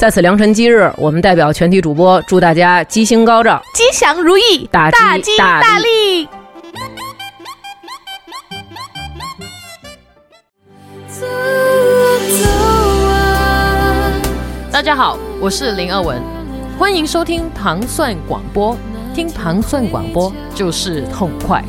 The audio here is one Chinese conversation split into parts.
在此良辰吉日，我们代表全体主播祝大家吉星高照、吉祥如意、大吉大利。大家好，我是林二文，欢迎收听糖蒜广播，听糖蒜广播就是痛快。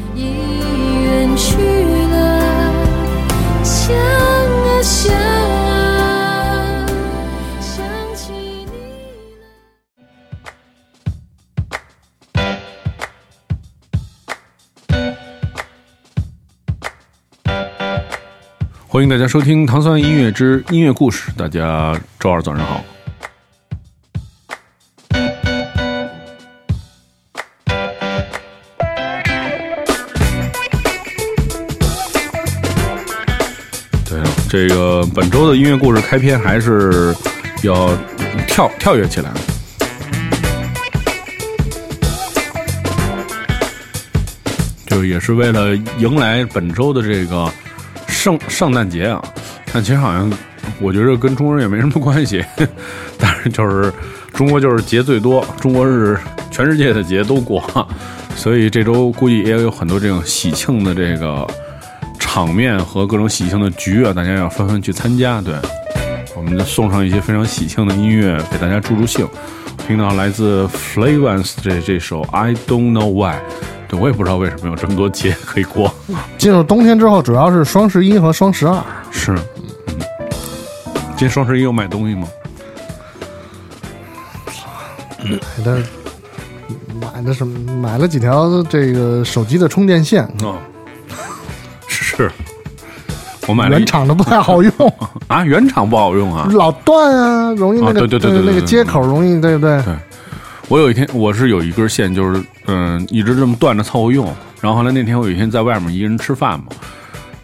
欢迎大家收听《糖酸音乐之音乐故事》。大家周二早上好。对，这个本周的音乐故事开篇还是要跳跳跃起来，就也是为了迎来本周的这个。圣圣诞节啊，但其实好像我觉得跟中国人也没什么关系，但是就是中国就是节最多，中国是全世界的节都过，所以这周估计也有很多这种喜庆的这个场面和各种喜庆的局啊，大家要纷纷去参加。对，我们就送上一些非常喜庆的音乐给大家助助兴。听到来自 Flavans 这这首 I Don't Know Why。我也不知道为什么有这么多节可以过。进入冬天之后，主要是双十一和双十二。是，嗯，今天双十一有买东西吗？买的，买的什么？买了几条这个手机的充电线。哦，是，我买了原厂的不太好用 啊，原厂不好用啊，老断啊，容易那个对对对那个接口容易，对不对？对。我有一天，我是有一根线，就是嗯，一直这么断着凑合用。然后后来那天我有一天在外面一个人吃饭嘛，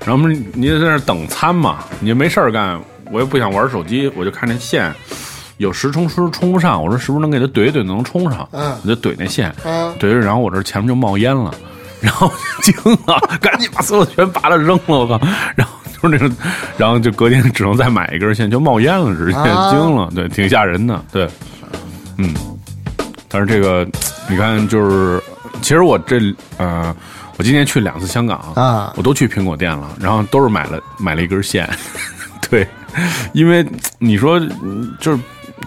然后你在那等餐嘛，你没事儿干，我也不想玩手机，我就看那线有时充时充不上，我说是不是能给它怼一怼能充上？嗯，我就怼那线，嗯，怼着，然后我这前面就冒烟了，然后惊了，赶紧把所有全拔了扔了，我靠！然后就是那种，然后就隔天只能再买一根线，就冒烟了，直接惊了，对，挺吓人的，对，嗯。但是这个，你看，就是其实我这呃，我今年去两次香港啊，我都去苹果店了，然后都是买了买了一根线，对，因为你说就是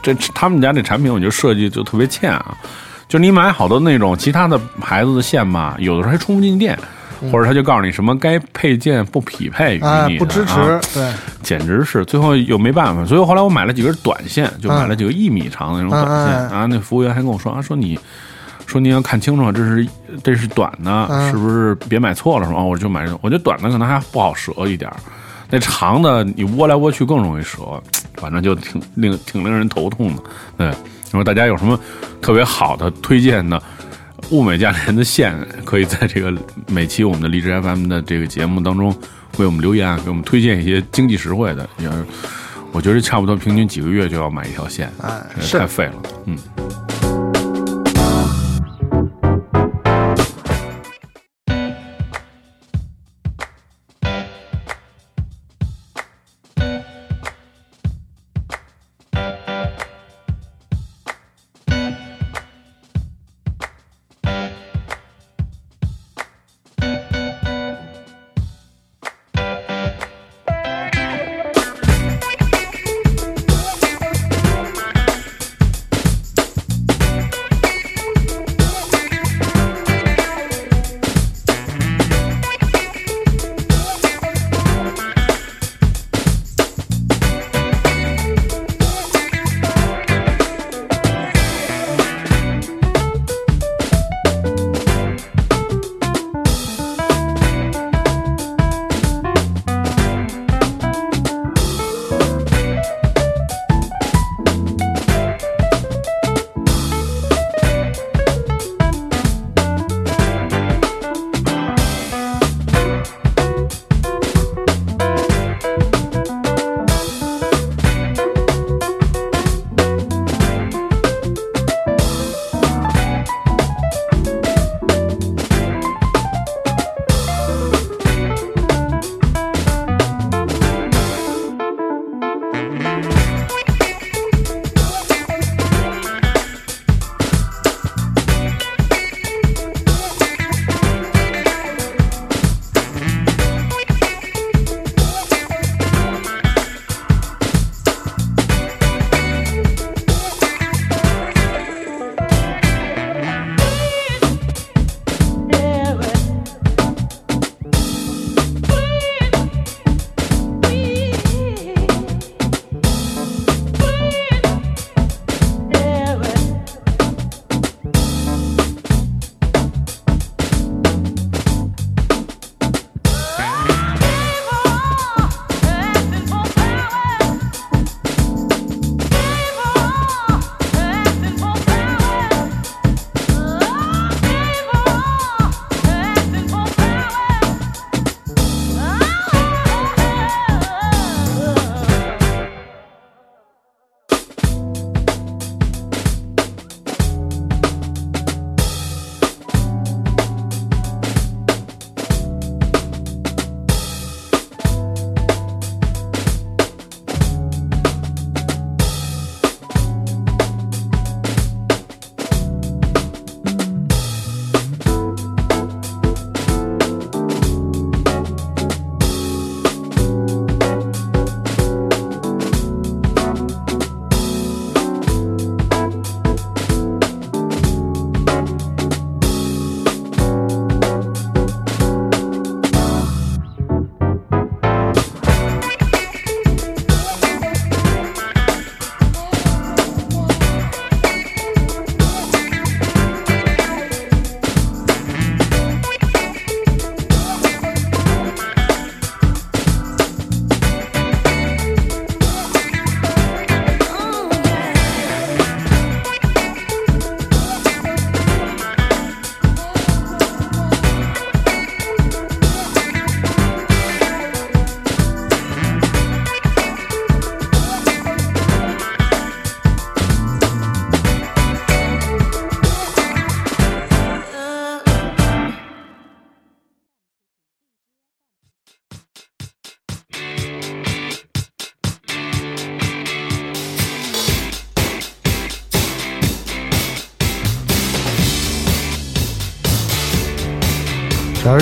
这他们家这产品，我觉得设计就特别欠啊，就你买好多那种其他的牌子的线吧，有的时候还充不进电。或者他就告诉你什么该配件不匹配于你，不支持，对，简直是最后又没办法，所以后来我买了几根短线，就买了几个一米长的那种短线啊。那服务员还跟我说啊，说你说您要看清楚，这是这是短的，是不是别买错了是吧？我就买这种，我觉得短的可能还不好折一点，那长的你窝来窝去更容易折，反正就挺令挺令人头痛的。对，如果大家有什么特别好的推荐的。物美价廉的线，可以在这个每期我们的荔枝 FM 的这个节目当中为我们留言，给我们推荐一些经济实惠的。也，我觉得差不多平均几个月就要买一条线，哎，太费了，嗯。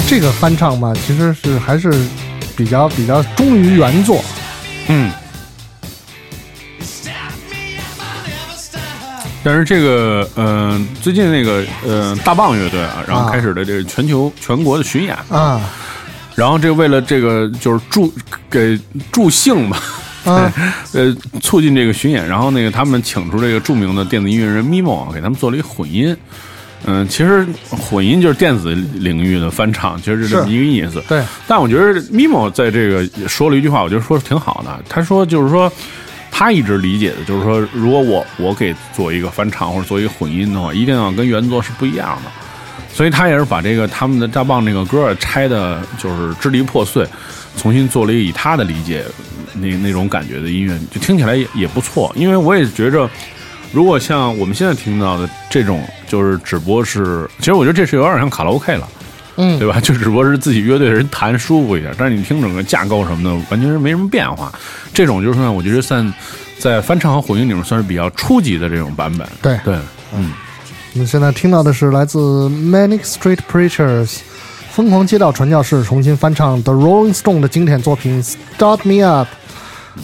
这个翻唱吧，其实是还是比较比较忠于原作。嗯。但是这个，嗯、最近那个，呃，大棒乐队啊，然后啊开始的这个全球全国的巡演，啊然后这为了这个就是助给助兴吧，啊 呃，促进这个巡演，然后那个他们请出这个著名的电子音乐人 Mimo 啊，给他们做了一个混音。嗯，其实混音就是电子领域的翻唱，其实是这么一个意思。对，但我觉得 Mimo 在这个说了一句话，我觉得说的挺好的。他说就是说，他一直理解的就是说，如果我我给做一个翻唱或者做一个混音的话，一定要跟原作是不一样的。所以他也是把这个他们的大棒那个歌拆的，就是支离破碎，重新做了一个以他的理解那那种感觉的音乐，就听起来也也不错。因为我也觉着，如果像我们现在听到的这种，就是只不过是，其实我觉得这是有点像卡拉 OK 了。嗯对吧？就只不过是自己乐队的人弹舒服一点，但是你听整个架构什么的，完全是没什么变化。这种就是算我觉得算在翻唱和混音里面算是比较初级的这种版本。对对，嗯，我们现在听到的是来自 Manic Street Preachers 疯狂街道传教士重新翻唱 The Rolling Stone 的经典作品《Start Me Up》。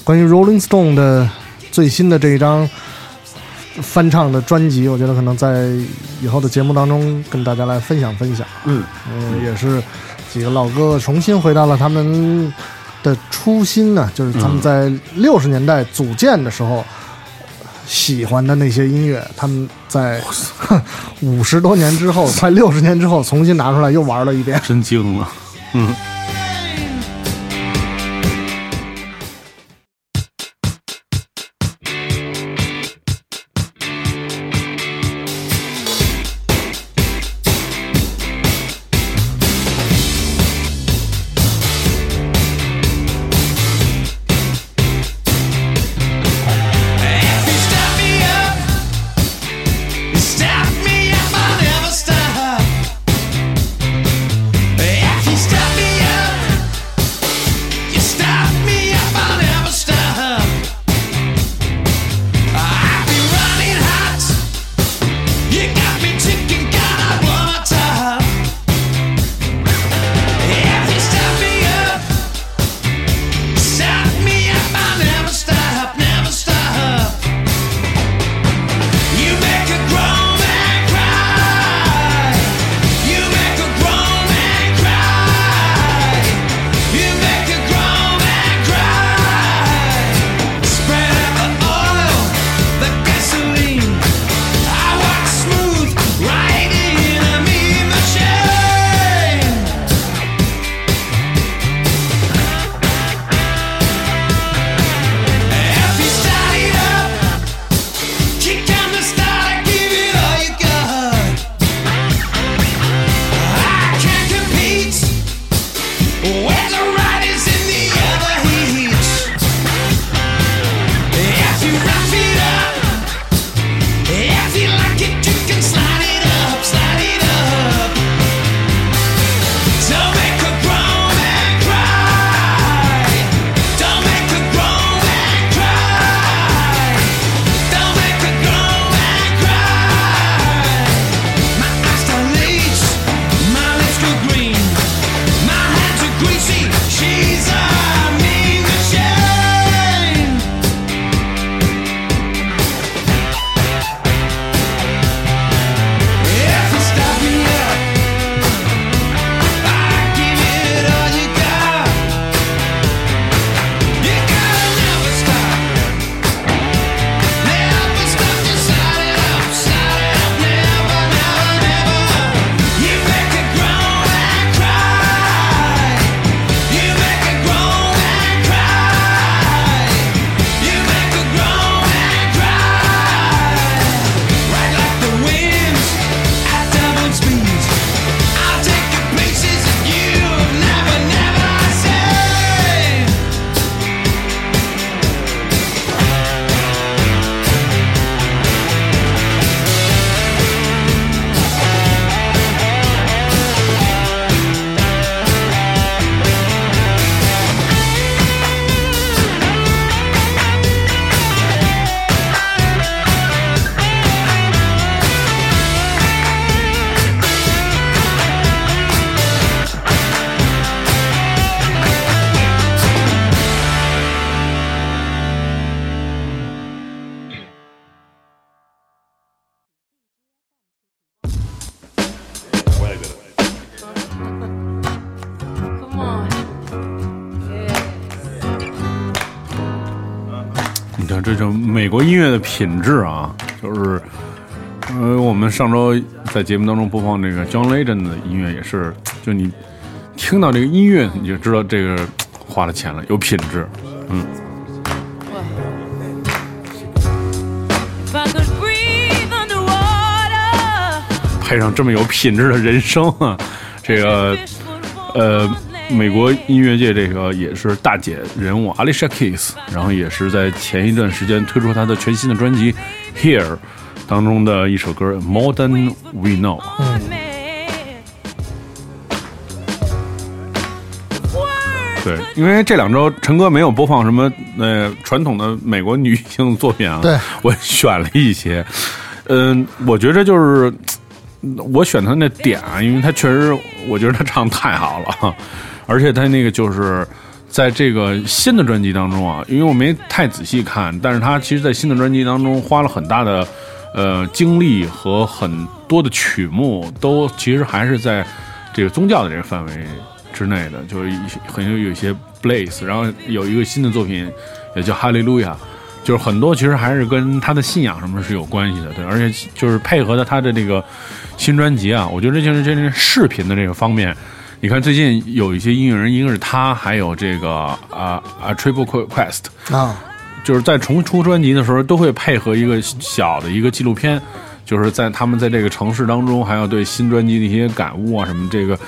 关于 Rolling Stone 的最新的这一张翻唱的专辑，我觉得可能在以后的节目当中跟大家来分享分享。嗯，呃，也是几个老哥哥重新回到了他们的初心呢，就是他们在六十年代组建的时候。喜欢的那些音乐，他们在 五十多年之后，快六十年之后，重新拿出来又玩了一遍。真精了。嗯。乐的品质啊，就是，呃，我们上周在节目当中播放这个 John Legend 的音乐，也是，就你听到这个音乐，你就知道这个花了钱了，有品质。Underwater, 配上这么有品质的人声啊，这个呃，美国音乐界这个也是大姐人物 Alicia Keys，然后也是在前一段时间推出她的全新的专辑《Here》当中的一首歌《More Than We Know》。对，因为这两周陈哥没有播放什么呃传统的美国女性作品啊，对我选了一些，嗯、我觉着就是我选他那点啊，因为他确实，我觉得他唱太好了，而且他那个就是在这个新的专辑当中啊，因为我没太仔细看，但是他其实，在新的专辑当中花了很大的呃精力和很多的曲目，都其实还是在这个宗教的这个范围之内的，就是一些很有有一些 blaze，然后有一个新的作品也叫哈利路亚。就是很多其实还是跟他的信仰什么是有关系的，对，而且就是配合的他的这个新专辑啊，我觉得这就是这是视频的这个方面。你看最近有一些音乐人，一个是他，还有这个啊啊 Triple Quest，啊，就是在重出专辑的时候，都会配合一个小的一个纪录片，就是在他们在这个城市当中，还要对新专辑的一些感悟啊什么，这个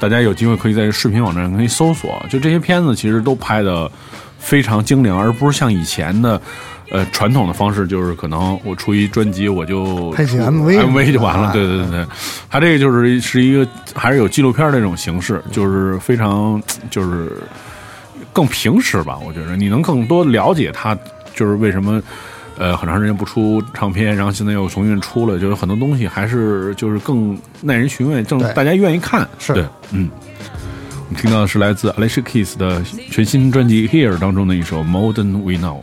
大家有机会可以在视频网站可以搜索。就这些片子其实都拍的非常精良，而不是像以前的。呃，传统的方式就是可能我出一专辑我就拍起 MV MV 就完了，哎对对对对，它这个就是是一个还是有纪录片那种形式，就是非常 就是更平实吧，我觉得你能更多了解他，就是为什么呃很长时间不出唱片，然后现在又重新出了，就是很多东西还是就是更耐人寻味，正大家愿意看。是对，嗯。我们听到的是来自 Alicia Keys 的全新专辑《Here》当中的一首《More Than We Know》。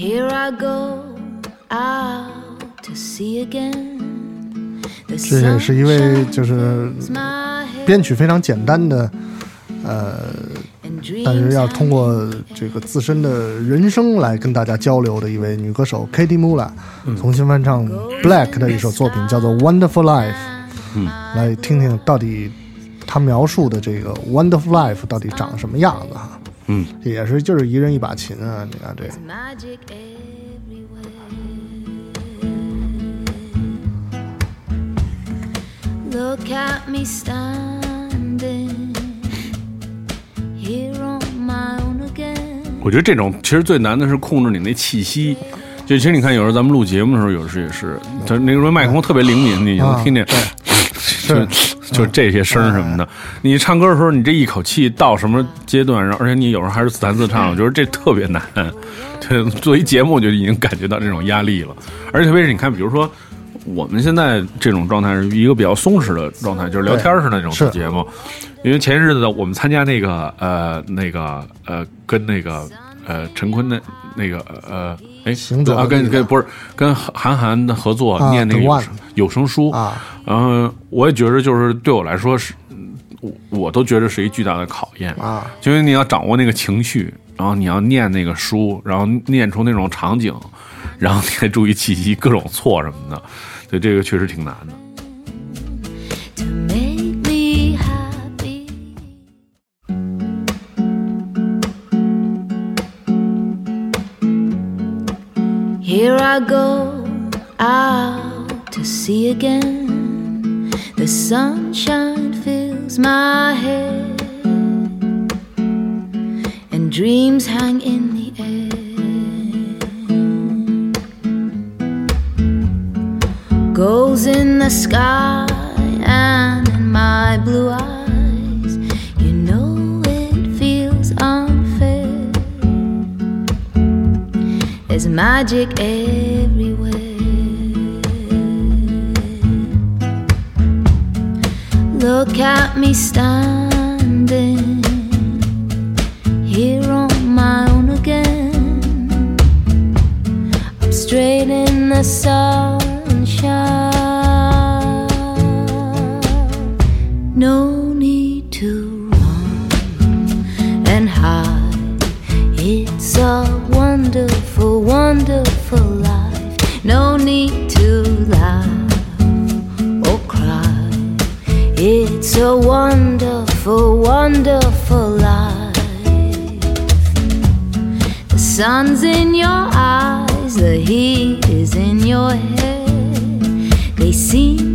Here I go out to sea again. The 这也是一位就是 sun's my head 编曲非常简单的，呃，但是要通过这个自身的人生来跟大家交流的一位女歌手 Katie Mula，、重新翻唱 Black 的一首作品叫做《Wonderful Life》，嗯，来听听到底她描述的这个 Wonderful Life 到底长什么样子哈。嗯，也是就是一人一把琴啊，你看这 magic everywhere. Look at me standing here on my own again. 我觉得这种其实最难的是控制你那气息。就其实你看，有时候咱们录节目的时候，有时也是，他那个时候麦克风特别灵敏，你能听见，就 就这些声什么的。你唱歌的时候，你这一口气到什么阶段，然后而且你有时候还是自弹自唱，我觉得这特别难。对，做一节目就已经感觉到这种压力了，而且特别是你看，比如说。我们现在这种状态是一个比较松弛的状态，就是聊天似的那种节目。因为前些日子我们参加那个呃那个呃跟那个呃陈坤的那个呃哎行走啊跟跟不是跟韩寒的合作、啊念那个有声有声书啊，然后我也觉得就是对我来说是，嗯我我都觉得是一巨大的考验啊，就因为你要掌握那个情绪，然后你要念那个书，然后念出那种场景，然后你还注意气息，各种错什么的，所以这个确实挺难的。I go out to sea again. The sunshine fills my head, and dreams hang in the air. Goals in the sky and in my blue eyes. There's magic everywhere. Look at me standing here on my own again. I'm straight in the sunshine. Sun's in your eyes, the heat is in your head. They seem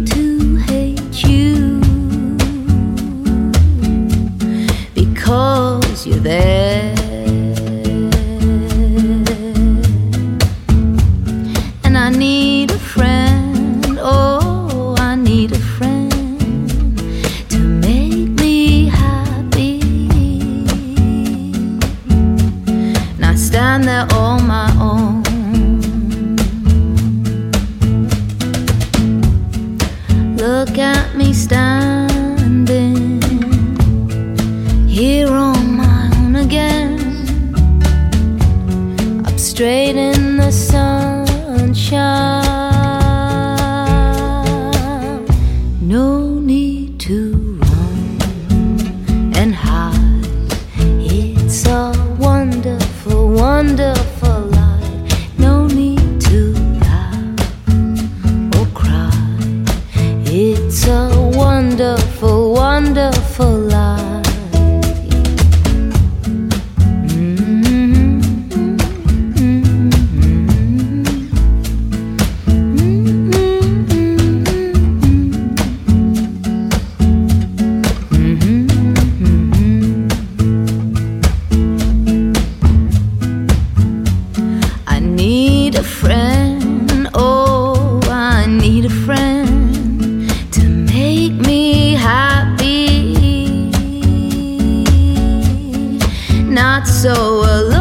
own. So alone.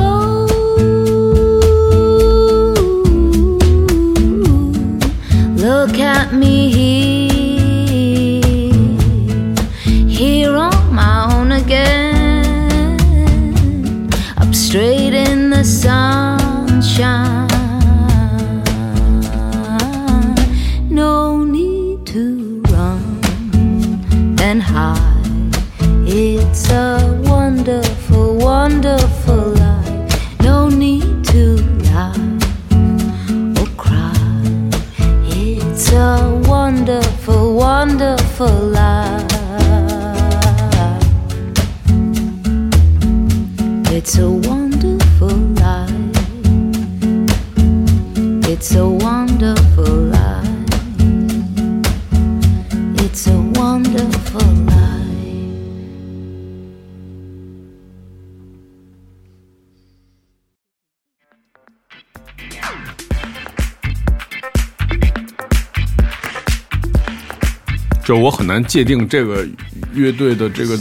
就是我很难界定这个乐队的这个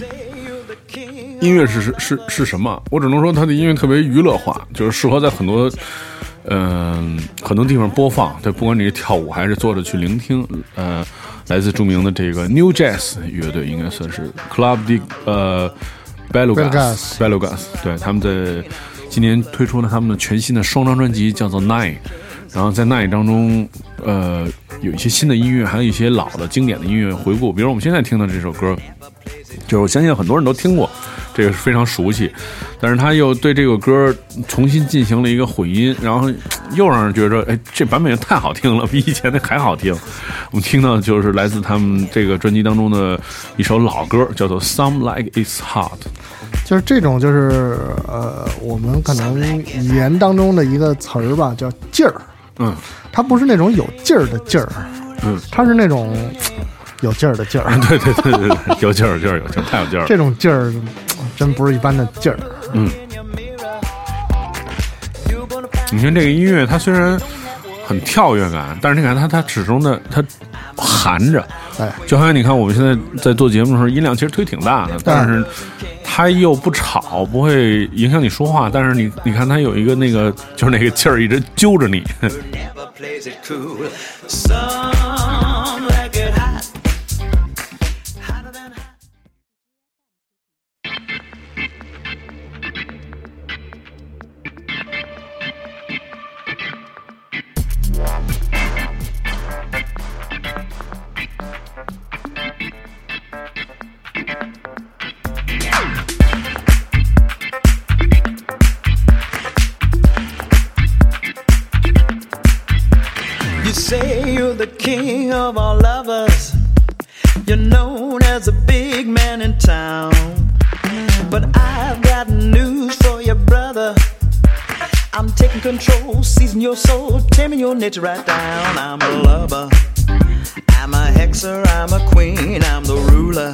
音乐是是是是什么，我只能说他的音乐特别娱乐化，就是适合在很多嗯、很多地方播放。对，不管你是跳舞还是坐着去聆听，呃，来自著名的这个 New Jazz 乐队，应该算是 Club de 呃 Belugas Belugas，对，他们在今年推出了他们的全新的双张专辑，叫做 Nine。然后在那一章中，呃，有一些新的音乐，还有一些老的经典的音乐回顾。比如我们现在听的这首歌，就是我相信很多人都听过，这个是非常熟悉。但是他又对这个歌重新进行了一个混音，然后又让人觉着，哎，这版本也太好听了，比以前的还好听。我们听到的就是来自他们这个专辑当中的一首老歌，叫做《Some Like It's Hot》。就是这种，就是呃，我们可能语言当中的一个词儿吧，叫劲儿。嗯，它不是那种有劲儿的劲儿，嗯，它是那种有劲儿的劲儿。对对对对对，有劲儿，有劲儿，有劲儿，太有劲儿了。这种劲儿真不是一般的劲儿。嗯你看这个音乐，它虽然很跳跃感，但是你看它它始终的它含着，哎，就好像你看我们现在在做节目的时候，音量其实推挺大的，但是它又不吵，不会影响你说话，但是你你看它有一个那个就是那个劲儿一直揪着你，your soul, taming your nature right down. I'm a lover. I'm a hexer, I'm a queen, I'm the ruler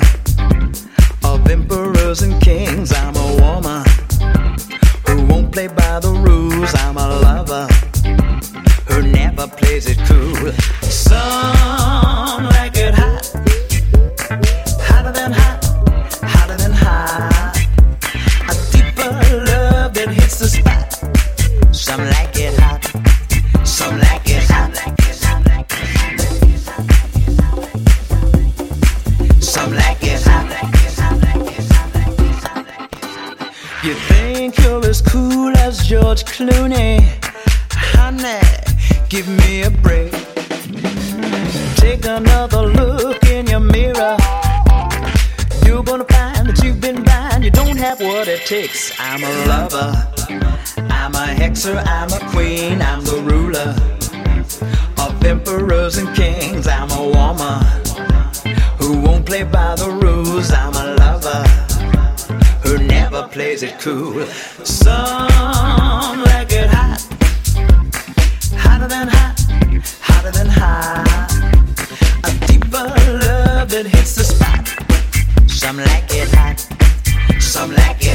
of emperors and kings. I'm a woman who won't play by the rules. I'm a lover who never plays it cool. Some like it hot, hotter than hot, George Clooney? Honey, give me a break. Take another look in your mirror. You're gonna find that you've been blind. You don't have what it takes. I'm a lover. I'm a hexer. I'm a queen. I'm the ruler of emperors and kings. I'm a woman who won't play by the rules. I'm a lover never plays it cool. Some like it hot, hotter than hot, hotter than hot. A deeper love that hits the spot. Some like it hot, some like it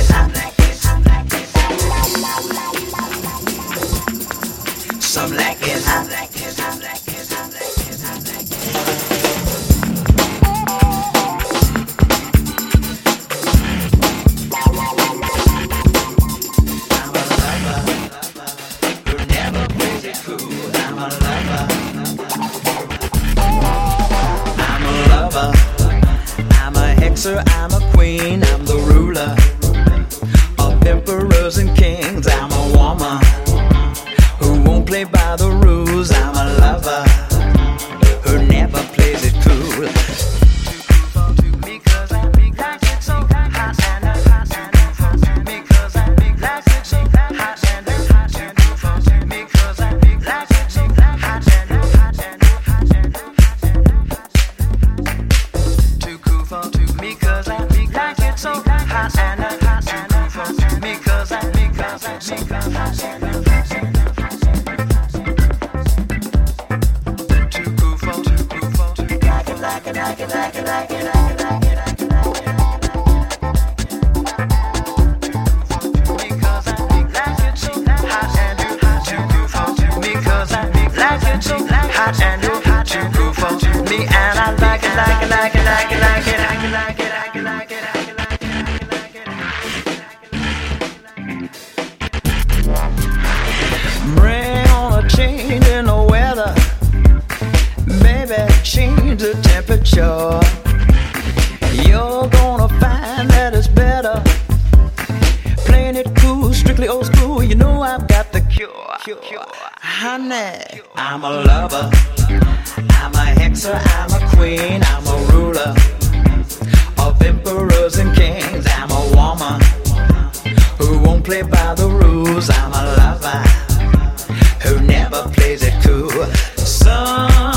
change the temperature. You're gonna find that it's better. Playing it cool, strictly old school. You know I've got the cure. Honey, I'm a lover. I'm a hexer, I'm a queen, I'm a ruler of emperors and kings. I'm a woman who won't play by the rules. I'm a lover who never plays it cool. Some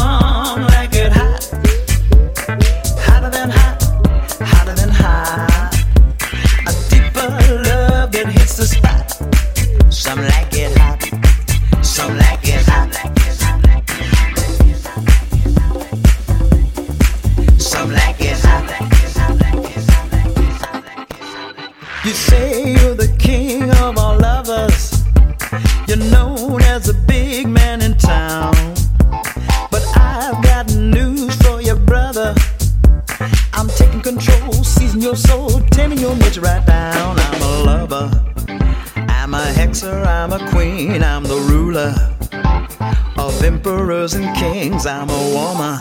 emperors and kings. I'm a woman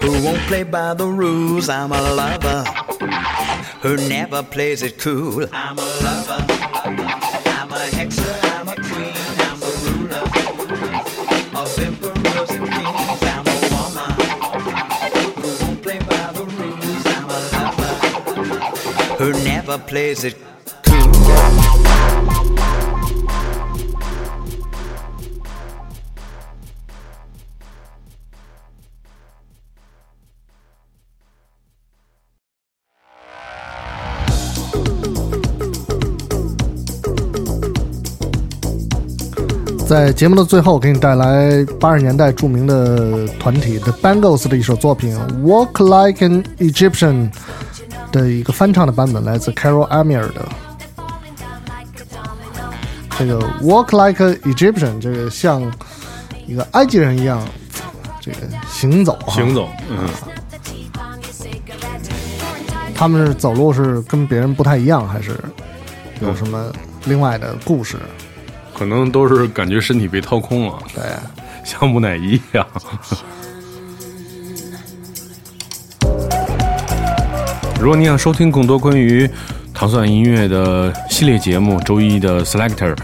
who won't play by the rules. I'm a lover who never plays it cool. I'm a lover. I'm a hexer, I'm a queen, I'm the ruler of emperors and kings. I'm a woman who won't play by the rules. I'm a lover who never plays it. 在节目的最后，给你带来八十年代著名的团体 The Bangles 的一首作品《Walk Like an Egyptian》的一个翻唱的版本，来自 Carol Amir 的。这个 Walk Like an Egyptian，这个像一个埃及人一样，这个行走啊，行走，嗯，他们是走路是跟别人不太一样，还是有什么另外的故事？可能都是感觉身体被掏空了，对，像木乃伊一样。如果你想收听更多关于糖蒜音乐的系列节目，周一的 Selector，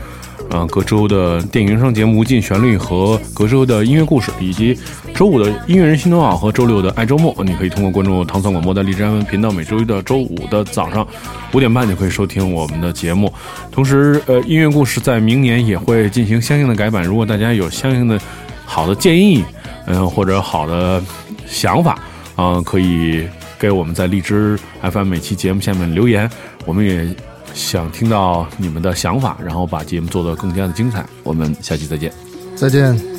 呃，隔周的电影原声节目《无尽旋律》和隔周的音乐故事，以及周五的音乐人心头好和周六的爱周末，你可以通过关注糖蒜广播的荔枝 FM 频道，每周一到周五的早上五点半就可以收听我们的节目。同时，呃，音乐故事在明年也会进行相应的改版。如果大家有相应的好的建议，嗯、或者好的想法，啊、可以给我们在荔枝 FM 每期节目下面留言，我们也想听到你们的想法，然后把节目做得更加的精彩。我们下期再见。再见。